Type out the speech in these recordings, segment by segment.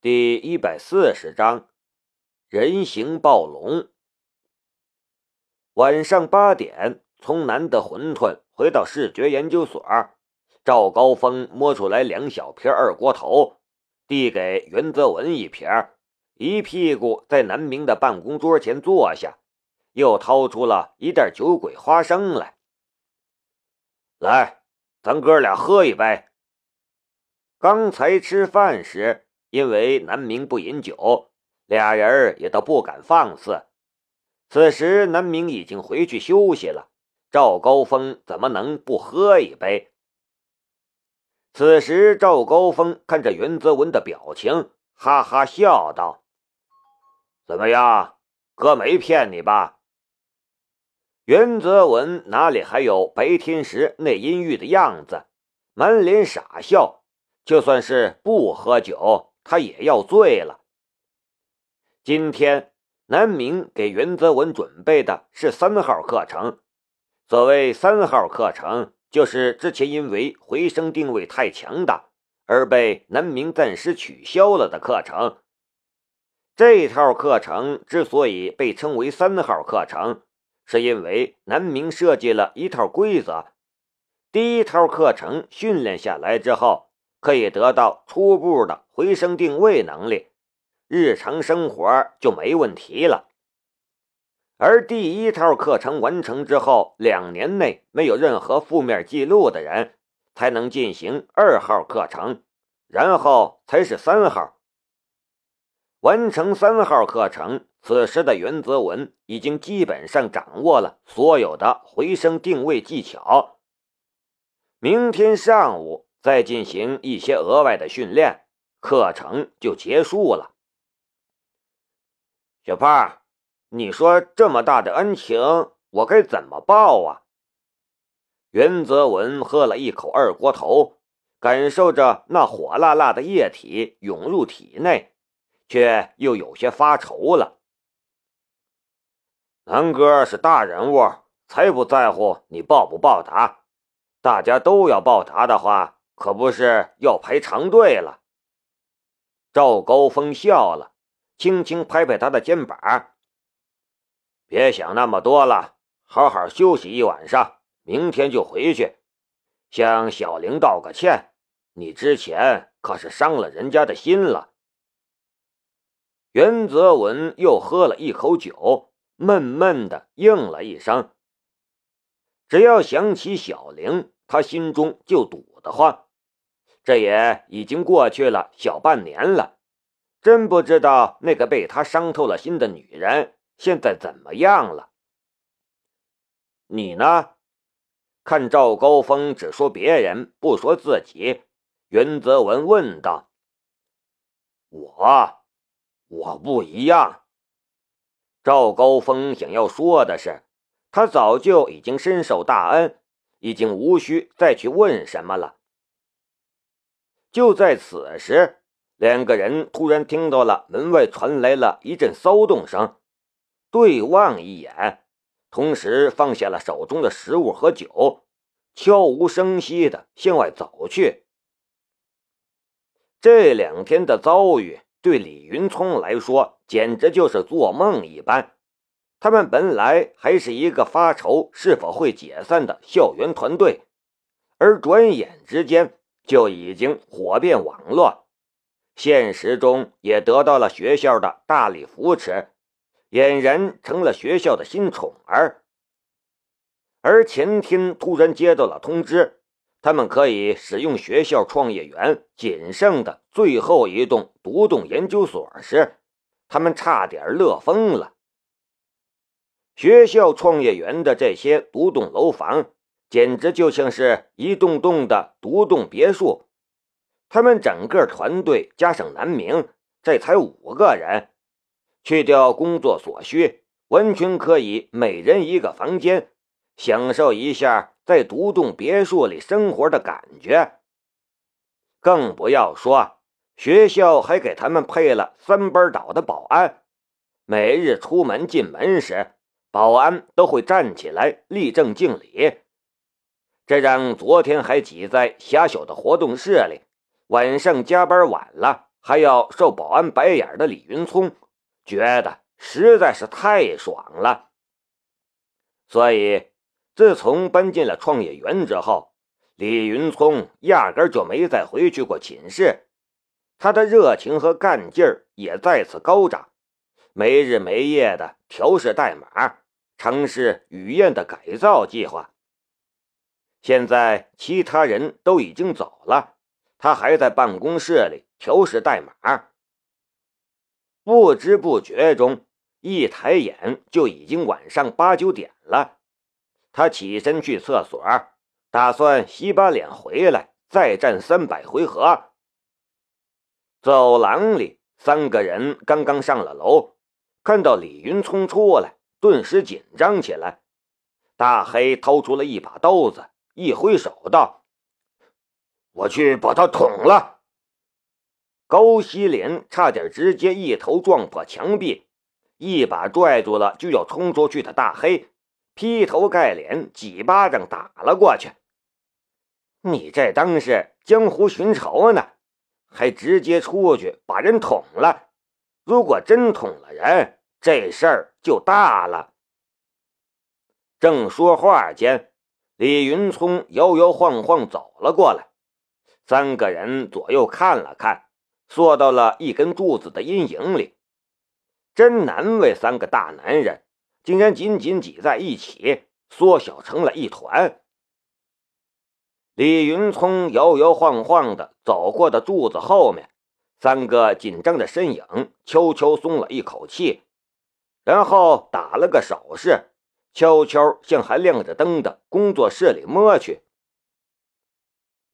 第一百四十章，人形暴龙。晚上八点，从南的馄饨回到视觉研究所，赵高峰摸出来两小瓶二锅头，递给袁泽文一瓶，一屁股在南明的办公桌前坐下，又掏出了一袋酒鬼花生来。来，咱哥俩喝一杯。刚才吃饭时。因为南明不饮酒，俩人也都不敢放肆。此时南明已经回去休息了，赵高峰怎么能不喝一杯？此时赵高峰看着袁泽文的表情，哈哈笑道：“怎么样，哥没骗你吧？”袁泽文哪里还有白天时那阴郁的样子，满脸傻笑。就算是不喝酒。他也要醉了。今天南明给袁泽文准备的是三号课程。所谓三号课程，就是之前因为回声定位太强大而被南明暂时取消了的课程。这套课程之所以被称为三号课程，是因为南明设计了一套规则：第一套课程训练下来之后。可以得到初步的回声定位能力，日常生活就没问题了。而第一套课程完成之后，两年内没有任何负面记录的人，才能进行二号课程，然后才是三号。完成三号课程，此时的袁泽文已经基本上掌握了所有的回声定位技巧。明天上午。再进行一些额外的训练，课程就结束了。小胖，你说这么大的恩情，我该怎么报啊？袁泽文喝了一口二锅头，感受着那火辣辣的液体涌入体内，却又有些发愁了。南哥是大人物，才不在乎你报不报答。大家都要报答的话。可不是要排长队了。赵高峰笑了，轻轻拍拍他的肩膀：“别想那么多了，好好休息一晚上，明天就回去。向小玲道个歉，你之前可是伤了人家的心了。”袁泽文又喝了一口酒，闷闷的应了一声：“只要想起小玲，他心中就堵得慌。”这也已经过去了小半年了，真不知道那个被他伤透了心的女人现在怎么样了。你呢？看赵高峰只说别人不说自己，袁泽文问道：“我，我不一样。”赵高峰想要说的是，他早就已经深受大恩，已经无需再去问什么了。就在此时，两个人突然听到了门外传来了一阵骚动声，对望一眼，同时放下了手中的食物和酒，悄无声息的向外走去。这两天的遭遇对李云聪来说简直就是做梦一般。他们本来还是一个发愁是否会解散的校园团队，而转眼之间。就已经火遍网络，现实中也得到了学校的大力扶持，俨然成了学校的新宠儿。而前天突然接到了通知，他们可以使用学校创业园仅剩的最后一栋独栋研究所时，他们差点乐疯了。学校创业园的这些独栋楼房。简直就像是一栋栋的独栋别墅，他们整个团队加上南明，这才五个人，去掉工作所需，完全可以每人一个房间，享受一下在独栋别墅里生活的感觉。更不要说学校还给他们配了三班倒的保安，每日出门进门时，保安都会站起来立正敬礼。这让昨天还挤在狭小的活动室里，晚上加班晚了还要受保安白眼的李云聪，觉得实在是太爽了。所以，自从搬进了创业园之后，李云聪压根就没再回去过寝室。他的热情和干劲儿也再次高涨，没日没夜的调试代码，尝试雨燕的改造计划。现在其他人都已经走了，他还在办公室里调试代码。不知不觉中，一抬眼就已经晚上八九点了。他起身去厕所，打算洗把脸回来再战三百回合。走廊里，三个人刚刚上了楼，看到李云聪出来，顿时紧张起来。大黑掏出了一把刀子。一挥手道：“我去把他捅了。”高希林差点直接一头撞破墙壁，一把拽住了就要冲出去的大黑，劈头盖脸几巴掌打了过去。你这当是江湖寻仇呢，还直接出去把人捅了？如果真捅了人，这事儿就大了。正说话间。李云聪摇摇晃晃走了过来，三个人左右看了看，缩到了一根柱子的阴影里。真难为三个大男人，竟然紧紧挤在一起，缩小成了一团。李云聪摇摇晃晃的走过的柱子后面，三个紧张的身影悄悄松了一口气，然后打了个手势。悄悄向还亮着灯的工作室里摸去。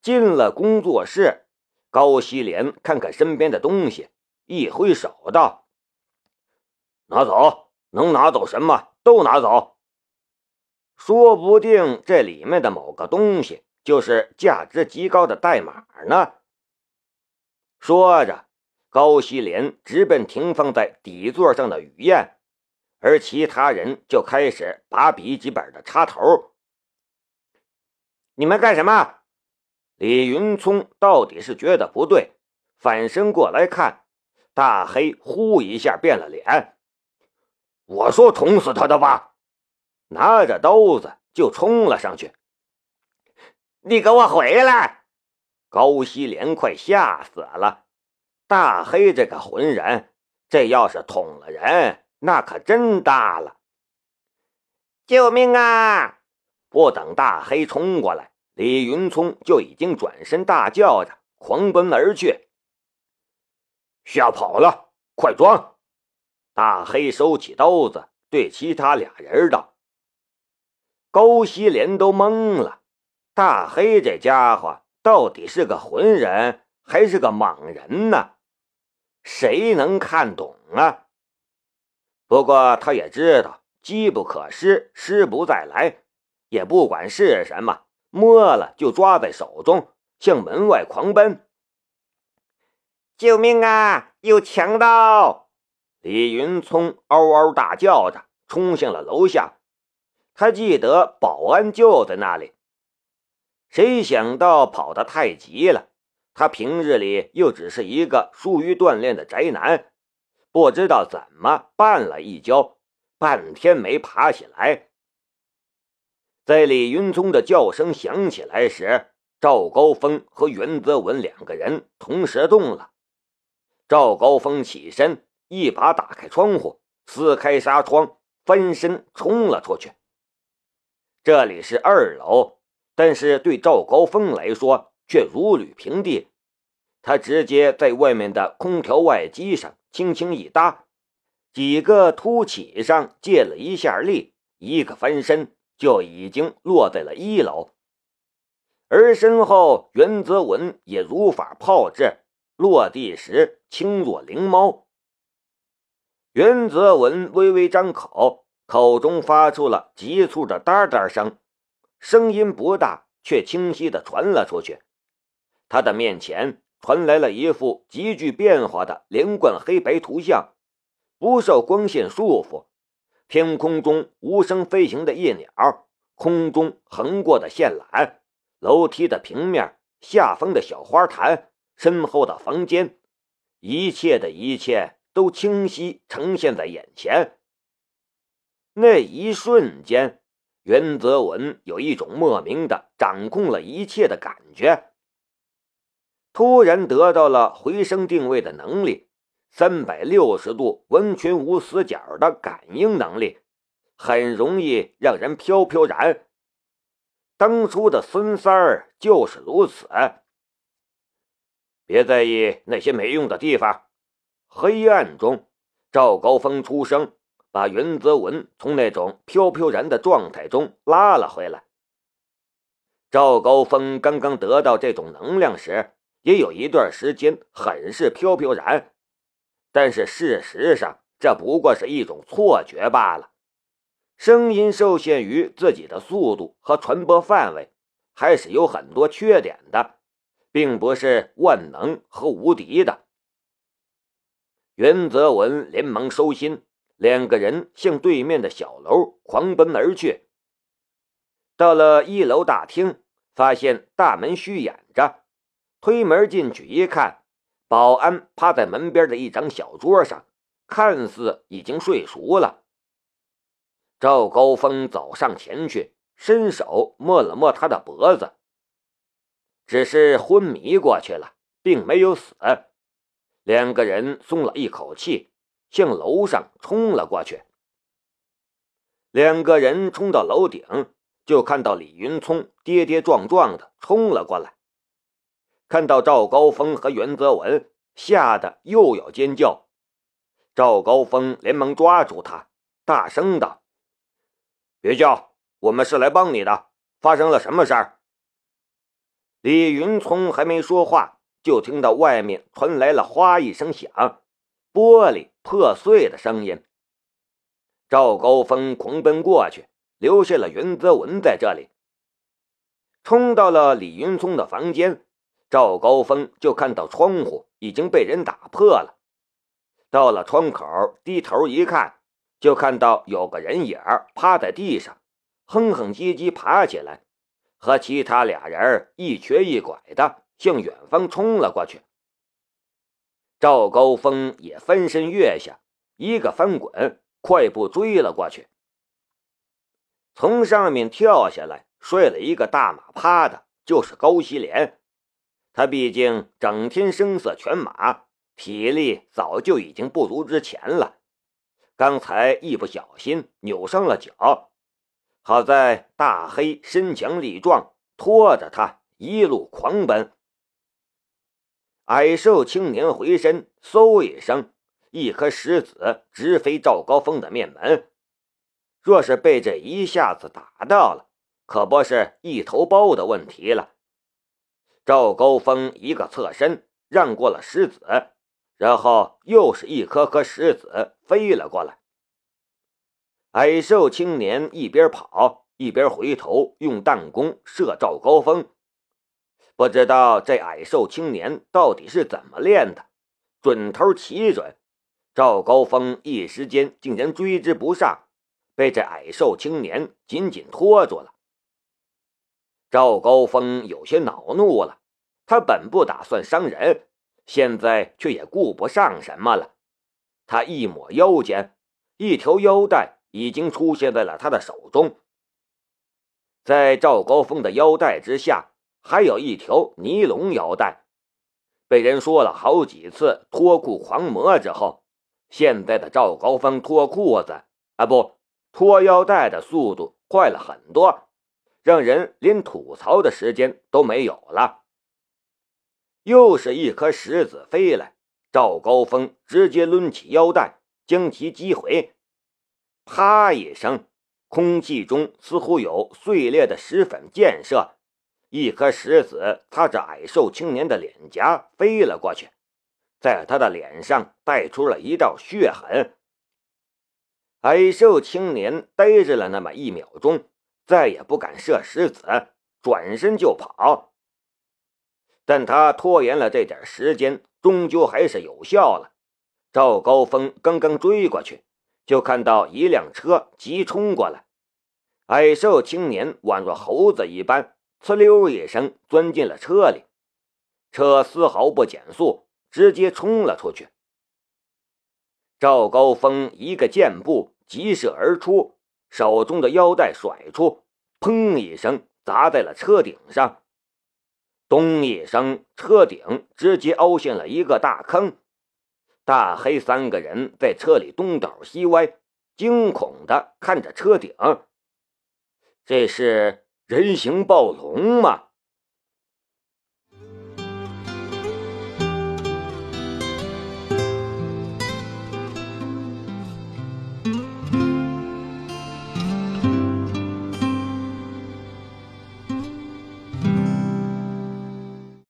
进了工作室，高希莲看看身边的东西，一挥手道：“拿走，能拿走什么都拿走。说不定这里面的某个东西就是价值极高的代码呢。”说着，高希莲直奔停放在底座上的雨燕。而其他人就开始拔笔记本的插头。你们干什么？李云聪到底是觉得不对，反身过来看，大黑呼一下变了脸。我说捅死他的吧，拿着刀子就冲了上去。你给我回来！高希莲快吓死了。大黑这个浑人，这要是捅了人。那可真大了！救命啊！不等大黑冲过来，李云聪就已经转身大叫着狂奔而去。吓跑了，快装！大黑收起刀子，对其他俩人道：“高希莲都懵了，大黑这家伙到底是个浑人还是个莽人呢？谁能看懂啊？”不过他也知道机不可失，失不再来，也不管是什么，摸了就抓在手中，向门外狂奔。救命啊！有强盗！李云聪嗷嗷大叫着冲向了楼下。他记得保安就在那里，谁想到跑得太急了。他平日里又只是一个疏于锻炼的宅男。不知道怎么绊了一跤，半天没爬起来。在李云聪的叫声响起来时，赵高峰和袁泽文两个人同时动了。赵高峰起身，一把打开窗户，撕开纱窗，翻身冲了出去。这里是二楼，但是对赵高峰来说却如履平地。他直接在外面的空调外机上。轻轻一搭，几个凸起上借了一下力，一个翻身就已经落在了一楼。而身后袁泽文也如法炮制，落地时轻若灵猫。袁泽文微微张口，口中发出了急促的哒哒声，声音不大，却清晰的传了出去。他的面前。传来了一幅极具变化的连贯黑白图像，不受光线束缚，天空中无声飞行的夜鸟，空中横过的线缆，楼梯的平面，下方的小花坛，身后的房间，一切的一切都清晰呈现在眼前。那一瞬间，袁泽文有一种莫名的掌控了一切的感觉。突然得到了回声定位的能力，三百六十度完全无死角的感应能力，很容易让人飘飘然。当初的孙三儿就是如此。别在意那些没用的地方。黑暗中，赵高峰出声，把袁泽文从那种飘飘然的状态中拉了回来。赵高峰刚刚得到这种能量时。也有一段时间很是飘飘然，但是事实上这不过是一种错觉罢了。声音受限于自己的速度和传播范围，还是有很多缺点的，并不是万能和无敌的。袁泽文连忙收心，两个人向对面的小楼狂奔而去。到了一楼大厅，发现大门虚掩着。推门进去一看，保安趴在门边的一张小桌上，看似已经睡熟了。赵高峰走上前去，伸手摸了摸他的脖子，只是昏迷过去了，并没有死。两个人松了一口气，向楼上冲了过去。两个人冲到楼顶，就看到李云聪跌跌撞撞的冲了过来。看到赵高峰和袁泽文，吓得又要尖叫。赵高峰连忙抓住他，大声道：“别叫，我们是来帮你的。发生了什么事儿？”李云聪还没说话，就听到外面传来了“哗”一声响，玻璃破碎的声音。赵高峰狂奔过去，留下了袁泽文在这里，冲到了李云聪的房间。赵高峰就看到窗户已经被人打破了，到了窗口，低头一看，就看到有个人影趴在地上，哼哼唧唧爬起来，和其他俩人一瘸一拐的向远方冲了过去。赵高峰也翻身跃下，一个翻滚，快步追了过去，从上面跳下来，摔了一个大马趴的，就是高希莲。他毕竟整天声色犬马，体力早就已经不如之前了。刚才一不小心扭伤了脚，好在大黑身强力壮，拖着他一路狂奔。矮瘦青年回身，嗖一声，一颗石子直飞赵高峰的面门。若是被这一下子打到了，可不是一头包的问题了。赵高峰一个侧身，让过了石子，然后又是一颗颗石子飞了过来。矮瘦青年一边跑一边回头用弹弓射赵高峰，不知道这矮瘦青年到底是怎么练的，准头奇准。赵高峰一时间竟然追之不上，被这矮瘦青年紧紧拖住了。赵高峰有些恼怒了，他本不打算伤人，现在却也顾不上什么了。他一抹腰间，一条腰带已经出现在了他的手中。在赵高峰的腰带之下，还有一条尼龙腰带。被人说了好几次脱裤狂魔之后，现在的赵高峰脱裤子啊，不脱腰带的速度快了很多。让人连吐槽的时间都没有了。又是一颗石子飞来，赵高峰直接抡起腰带将其击回。啪一声，空气中似乎有碎裂的石粉溅射，一颗石子擦着矮瘦青年的脸颊飞了过去，在他的脸上带出了一道血痕。矮瘦青年呆滞了那么一秒钟。再也不敢射石子，转身就跑。但他拖延了这点时间，终究还是有效了。赵高峰刚刚追过去，就看到一辆车急冲过来，矮瘦青年宛若猴子一般，呲溜一声钻进了车里。车丝毫不减速，直接冲了出去。赵高峰一个箭步急射而出，手中的腰带甩出，砰一声砸在了车顶上。咚一声，车顶直接凹陷了一个大坑。大黑三个人在车里东倒西歪，惊恐的看着车顶。这是人形暴龙吗？